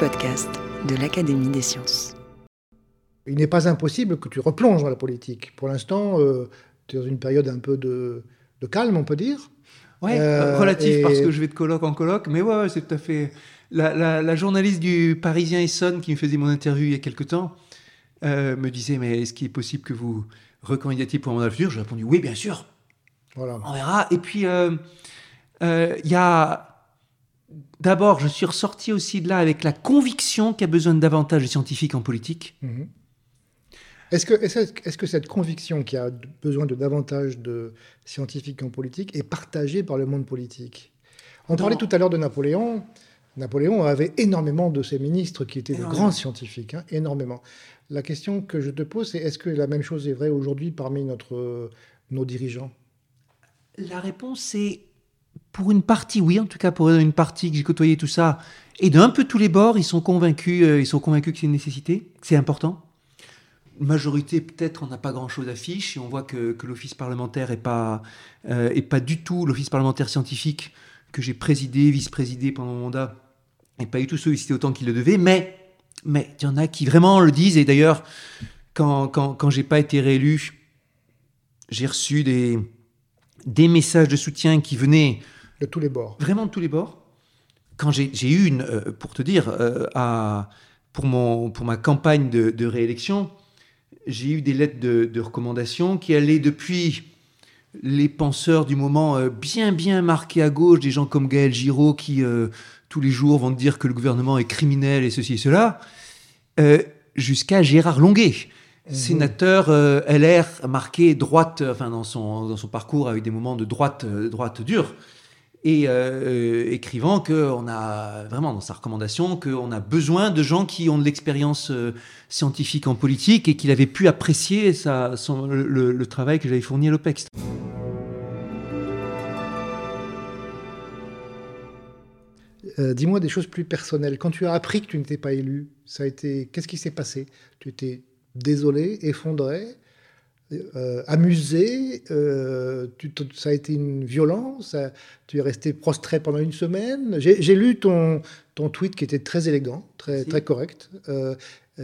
Podcast de l'Académie des sciences. Il n'est pas impossible que tu replonges dans la politique. Pour l'instant, euh, tu es dans une période un peu de, de calme, on peut dire. Ouais, Euh, relatif et- parce que je vais de colloque en colloque, mais ouais, ouais, c'est tout à fait. La, la- la journaliste du Parisien Essonne qui me faisait mon interview il y a quelque temps euh, me disait Mais est-ce qu'il est possible que vous recandidatiez pour un mandat futur? J'ai répondu Oui, bien sûr, Voilà. on verra. Et puis, euh, euh, il y a. D'abord, je suis ressorti aussi de là avec la conviction qu'il y a besoin de davantage de scientifiques en politique. Mhm. Est-ce que, cette conviction qu'il y a besoin de davantage de scientifiques en politique est partagée par le monde politique? On Non. parlait tout à l'heure de Napoléon. Napoléon avait énormément de ses ministres qui étaient de grands scientifiques, hein, énormément. La question que je te pose, c'est est-ce que la même chose est vraie aujourd'hui parmi notre, nos dirigeants? La réponse est pour une partie, oui, en tout cas pour une partie que j'ai côtoyé tout ça, et d'un peu tous les bords, ils sont convaincus, euh, ils sont convaincus que c'est une nécessité, que c'est important. Une majorité, peut-être, on n'a pas grand-chose à fiche, et on voit que, que l'office parlementaire est pas, euh, pas du tout l'office parlementaire scientifique que j'ai présidé, vice-présidé pendant mon mandat, n'est pas du tout sollicité autant qu'il le devait, mais mais il y en a qui vraiment le disent, et d'ailleurs, quand, quand, quand j'ai pas été réélu, j'ai reçu des, des messages de soutien qui venaient de tous les bords. Vraiment de tous les bords. Quand j'ai eu une, euh, pour te dire, euh, à, pour, mon, pour ma campagne de, de réélection, j'ai eu des lettres de, de recommandation qui allaient depuis les penseurs du moment euh, bien bien marqués à gauche, des gens comme Gaël Giraud qui euh, tous les jours vont dire que le gouvernement est criminel et ceci et cela, euh, jusqu'à Gérard Longuet, sénateur euh, LR marqué droite, enfin dans son, dans son parcours avec des moments de droite, droite dure et euh, écrivant qu'on a vraiment dans sa recommandation qu'on a besoin de gens qui ont de l'expérience euh, scientifique en politique et qu'il avait pu apprécier le, travail que j'avais fourni à l'OPEX. Euh, Dis-moi des choses plus personnelles. Quand tu as appris que tu n'étais pas élu, ça a été. Qu'est-ce qui s'est passé? Tu étais désolé, effondré, euh, amusé. euh, tu ça a été une violence. ça- tu es resté prostré pendant une semaine. J'ai lu ton, ton tweet qui était très élégant, très, correct. Euh,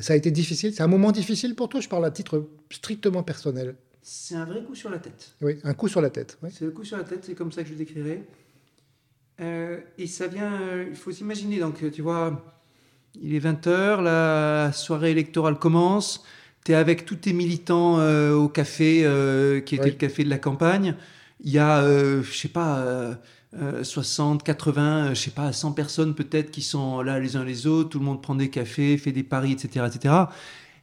ça a été difficile. C'est un moment difficile pour toi. Je parle à titre strictement personnel. C'est un vrai coup sur la tête. Oui, un coup sur la tête. oui. C'est le coup sur la tête, c'est comme ça que je le décrirais. Et ça vient, il faut s'imaginer, donc tu vois, il est 20h, la soirée électorale commence, tu es avec tous tes militants euh, au café, euh, qui était Oui. le café de la campagne. Il y a, euh, je sais pas, euh, euh, 60, 80, euh, je sais pas, 100 personnes peut-être qui sont là les uns les autres, tout le monde prend des cafés, fait des paris, etc. etc.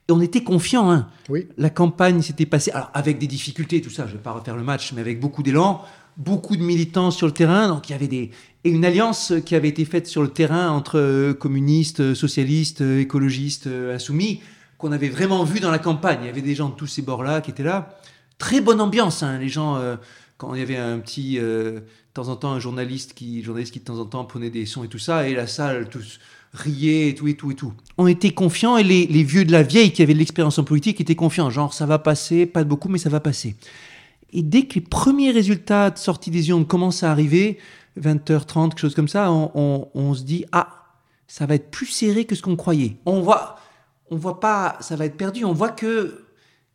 Et on était confiants, hein Oui. la campagne s'était passée, alors avec des difficultés, tout ça, je ne vais pas refaire le match, mais avec beaucoup d'élan, beaucoup de militants sur le terrain, donc il y avait des... Et une alliance qui avait été faite sur le terrain entre communistes, socialistes, écologistes, insoumis, qu'on avait vraiment vu dans la campagne. Il y avait des gens de tous ces bords-là qui étaient là. Très bonne ambiance, hein, les gens... euh, quand il y avait un petit, euh, de temps en temps, un journaliste qui, journaliste qui de temps en temps prenait des sons et tout ça, et la salle, tous riaient et tout et tout et tout. On était confiants et les, vieux de la vieille qui avaient de l'expérience en politique étaient confiants, genre ça va passer, pas beaucoup, mais ça va passer. Et dès que les premiers résultats de sortie des urnes commencent à arriver, 20h30, quelque chose comme ça, on, on- on se dit ah, ça va être plus serré que ce qu'on croyait. On voit, on voit pas, ça va être perdu. On voit que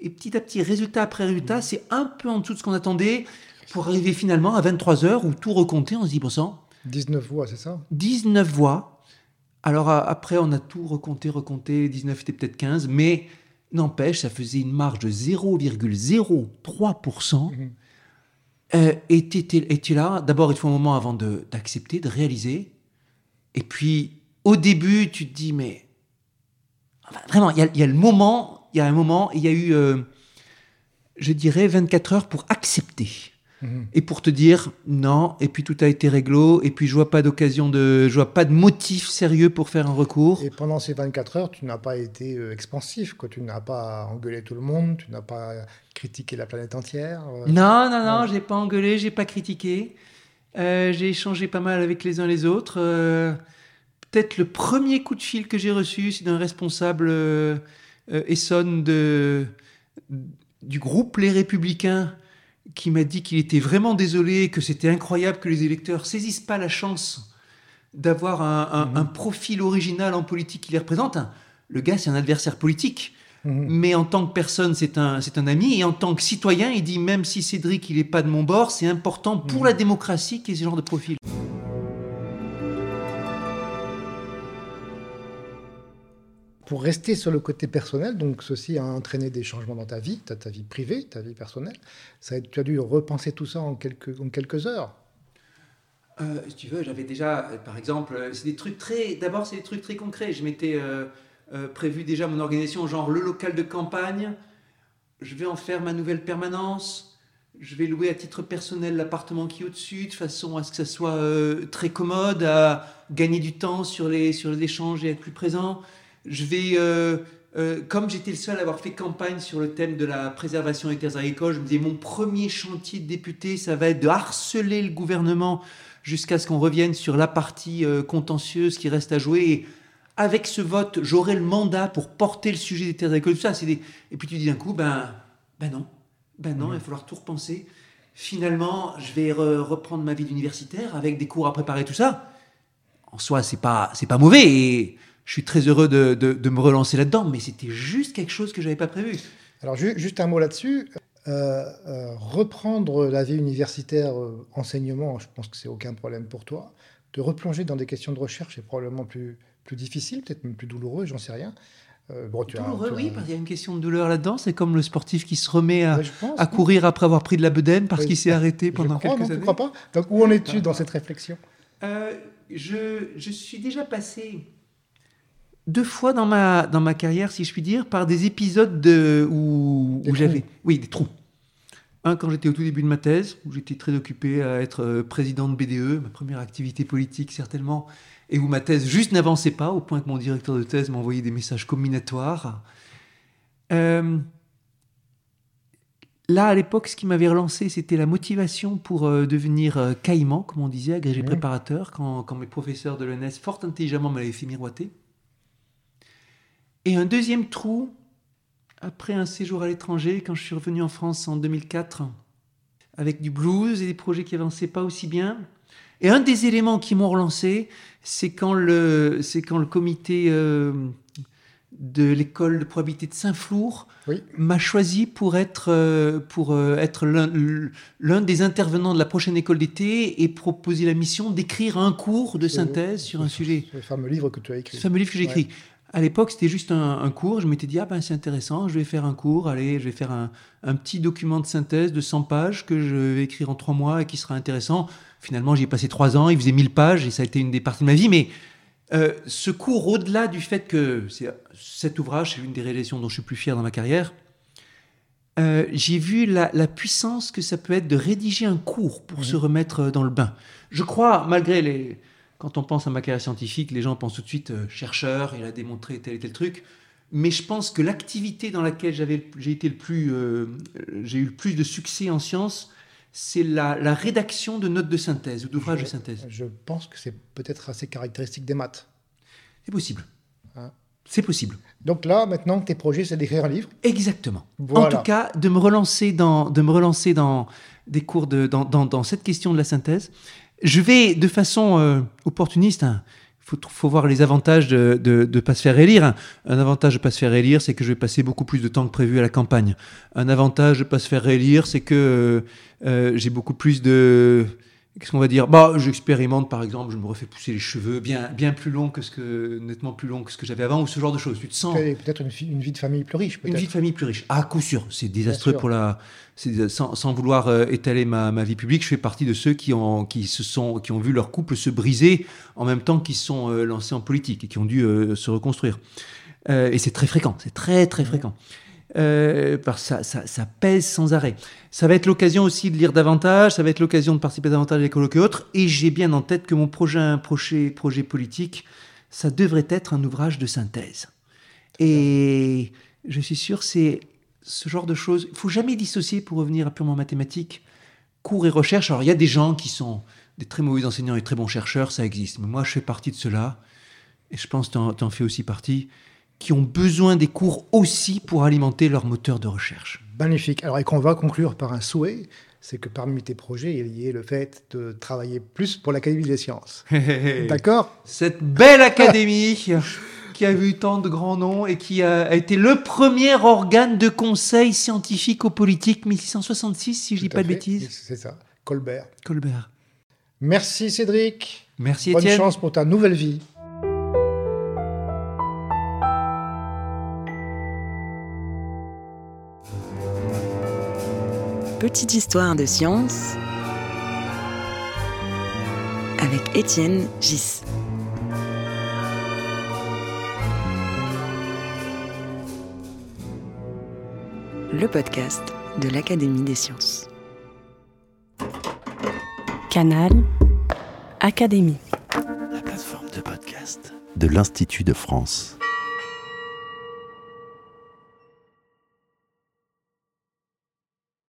et petit à petit, résultat après résultat, c'est un peu en dessous de ce qu'on attendait pour arriver finalement à 23h où tout recompté, on se dit bon sang, 19 voix, c'est ça? 19 voix. Alors a- après, on a tout recompté, recompté. 19 était peut-être 15, mais n'empêche, ça faisait une marge de 0,03%. Mhm. Euh, et tu es là, d'abord, il faut un moment avant de- d'accepter, de, réaliser. Et puis, au début, tu te dis, mais. Enfin, vraiment, il y a, il y a le moment, il y a un moment, il y a eu, euh, je dirais, 24 heures pour accepter. Mhm. Et pour te dire non, et puis tout a été réglo, et puis je vois pas d'occasion de, je vois pas de motif sérieux pour faire un recours. Et pendant ces 24 heures, tu n'as pas été euh, expansif, quoi. Tu n'as pas engueulé tout le monde, tu n'as pas critiqué la planète entière. Euh. Non, non, non, j'ai pas engueulé, j'ai pas critiqué. Euh, j'ai échangé pas mal avec les uns les autres. Peut-être le premier coup de fil que j'ai reçu, c'est d'un responsable Essonne de du groupe Les Républicains qui m'a dit qu'il était vraiment désolé, que c'était incroyable que les électeurs saisissent pas la chance d'avoir un, mhm. profil original en politique qui les représente. Le gars, c'est un adversaire politique. Mhm. Mais en tant que personne, c'est un, c'est un ami. Et en tant que citoyen, il dit même si Cédric, il n'est pas de mon bord, c'est important pour mhm. la démocratie qu'il y ait ce genre de profil. Pour rester sur le côté personnel, donc ceci a entraîné des changements dans ta vie, ta, ta vie privée, ta vie personnelle. Ça, tu as dû repenser tout ça en quelques, heures. Euh, si tu veux, j'avais déjà, euh, par exemple, euh, c'est des trucs très. D'abord, c'est des trucs très concrets. Je m'étais prévu déjà mon organisation, genre le local de campagne. Je vais en faire ma nouvelle permanence. Je vais louer à titre personnel l'appartement qui est au-dessus, de façon à ce que ça soit très commode, à gagner du temps sur les, sur les échanges et être plus présent. Je vais, euh, euh, comme j'étais le seul à avoir fait campagne sur le thème de la préservation des terres agricoles, je me disais mon premier chantier de député, ça va être de harceler le gouvernement jusqu'à ce qu'on revienne sur la partie euh, contentieuse qui reste à jouer. Et avec ce vote, j'aurai le mandat pour porter le sujet des terres agricoles. Tout ça, c'est des... Et puis tu dis d'un coup, ben, ben non, ben non, mmh. il va falloir tout repenser. Finalement, je vais reprendre ma vie d'universitaire avec des cours à préparer, tout ça. En soi, c'est pas, c'est pas mauvais. Et je suis très heureux de, de, me relancer là-dedans, mais c'était juste quelque chose que je n'avais pas prévu. Alors, juste un mot là-dessus. Euh, euh, reprendre la vie universitaire, euh, enseignement, je pense que c'est aucun problème pour toi. De replonger dans des questions de recherche est probablement plus, plus difficile, peut-être même plus douloureux, j'en sais rien. bon, tu douloureux, oui, parce qu'il y a une question de douleur là-dedans. C'est comme le sportif qui se remet à, à courir après avoir pris de la bedaine parce qu'il s'est arrêté pendant je crois, quelques non, années. crois pas Donc, où en es-tu dans cette réflexion? Je, je suis déjà passé deux fois dans ma, dans ma carrière, si je puis dire, par des épisodes de, où, où j'avais. Oui, des trous. Un, quand j'étais au tout début de ma thèse, où j'étais très occupé à être euh, président de BDE, ma première activité politique certainement, et où ma thèse juste n'avançait pas, au point que mon directeur de thèse m'envoyait des messages combinatoires. Euh, là, à l'époque, ce qui m'avait relancé, c'était la motivation pour euh, devenir caïman, comme on disait, agrégé préparateur, quand, quand mes professeurs de l'ENS, fort intelligemment, m'avaient fait miroiter. Et un deuxième trou, après un séjour à l'étranger, quand je suis revenu en France en 2004, avec du blues et des projets qui avançaient pas aussi bien. Et un des éléments qui m'ont relancé, c'est quand le, c'est quand le comité euh, de l'école de probabilité de Saint-Flour m'a choisi pour être, euh, pour, euh, être l'un, des intervenants de la prochaine école d'été et proposer la mission d'écrire un cours de synthèse sur un sujet. Le fameux livre que tu as écrit. Le fameux livre que j'ai écrit. À l'époque, c'était juste un, cours. Je m'étais dit, ah ben c'est intéressant, je vais faire un cours, allez, je vais faire un, petit document de synthèse de 100 pages que je vais écrire en trois mois et qui sera intéressant. Finalement, j'y ai passé trois ans, il faisait 1000 pages et ça a été une des parties de ma vie. Mais euh, ce cours, au-delà du fait que cet ouvrage, c'est l'une des réalisations dont je suis plus fier dans ma carrière, euh, j'ai vu la, puissance que ça peut être de rédiger un cours pour se remettre dans le bain. Je crois, malgré les, quand on pense à ma carrière scientifique, les gens pensent tout de suite euh, chercheur, il a démontré tel et tel truc. Mais je pense que l'activité dans laquelle j'ai été le plus, euh, j'ai eu le plus de succès en sciences, c'est la, rédaction de notes de synthèse ou d'ouvrages de synthèse. Je pense que c'est peut-être assez caractéristique des maths. C'est possible. Hein c'est possible. Donc là, maintenant, tes projets, c'est d'écrire un livre? Exactement. En tout cas, de me relancer dans, de me relancer dans des cours de, dans, dans cette question de la synthèse. Je vais de façon euh, opportuniste. Hein, faut, voir les avantages de ne pas se faire élire. Un avantage de ne pas se faire élire, c'est que je vais passer beaucoup plus de temps que prévu à la campagne. Un avantage de ne pas se faire élire, c'est que euh, euh, j'ai beaucoup plus de Qu'est-ce qu'on va dire? Bah, j'expérimente par exemple, je me refais pousser les cheveux bien, bien plus longs que ce que, nettement plus longs que ce que j'avais avant, ou ce genre de choses. Tu te sens peut-être une, une, vie de famille plus riche. Une vie de famille plus riche. À coup sûr, c'est désastreux pour la. Sans, sans, vouloir euh, étaler ma, ma, vie publique, je fais partie de ceux qui ont, qui se sont, qui ont vu leur couple se briser en même temps qu'ils sont euh, lancés en politique et qui ont dû euh, se reconstruire. et c'est très fréquent, c'est très très fréquent. Euh, parce que ça, ça, ça pèse sans arrêt. Ça va être l'occasion aussi de lire davantage, ça va être l'occasion de participer davantage à des colloques et autres, et j'ai bien en tête que mon prochain projet, projet politique, ça devrait être un ouvrage de synthèse. Et je suis sûr, c'est ce genre de choses. Il faut jamais dissocier pour revenir à purement mathématiques, cours et recherche. Alors il y a des gens qui sont des très mauvais enseignants et très bons chercheurs, ça existe. Mais moi, je fais partie de ceux-là, et je pense que tu en fais aussi partie, qui ont besoin des cours aussi pour alimenter leur moteur de recherche. Magnifique. Alors, et qu'on va conclure par un souhait, c'est que parmi tes projets, il y ait le fait de travailler plus pour l'Académie des sciences. D'accord? Cette belle académie qui a vu tant de grands noms et qui a, été le premier organe de conseil scientifique-politique 1666, si je ne dis pas de bêtises. C'est ça, Colbert. Colbert. Merci Cédric. Merci Bonne Bonne chance pour ta nouvelle vie. Petite histoire de science avec Étienne Gis. Le podcast de l'Académie des sciences. Canal Académie. La plateforme de podcast de l'Institut de France.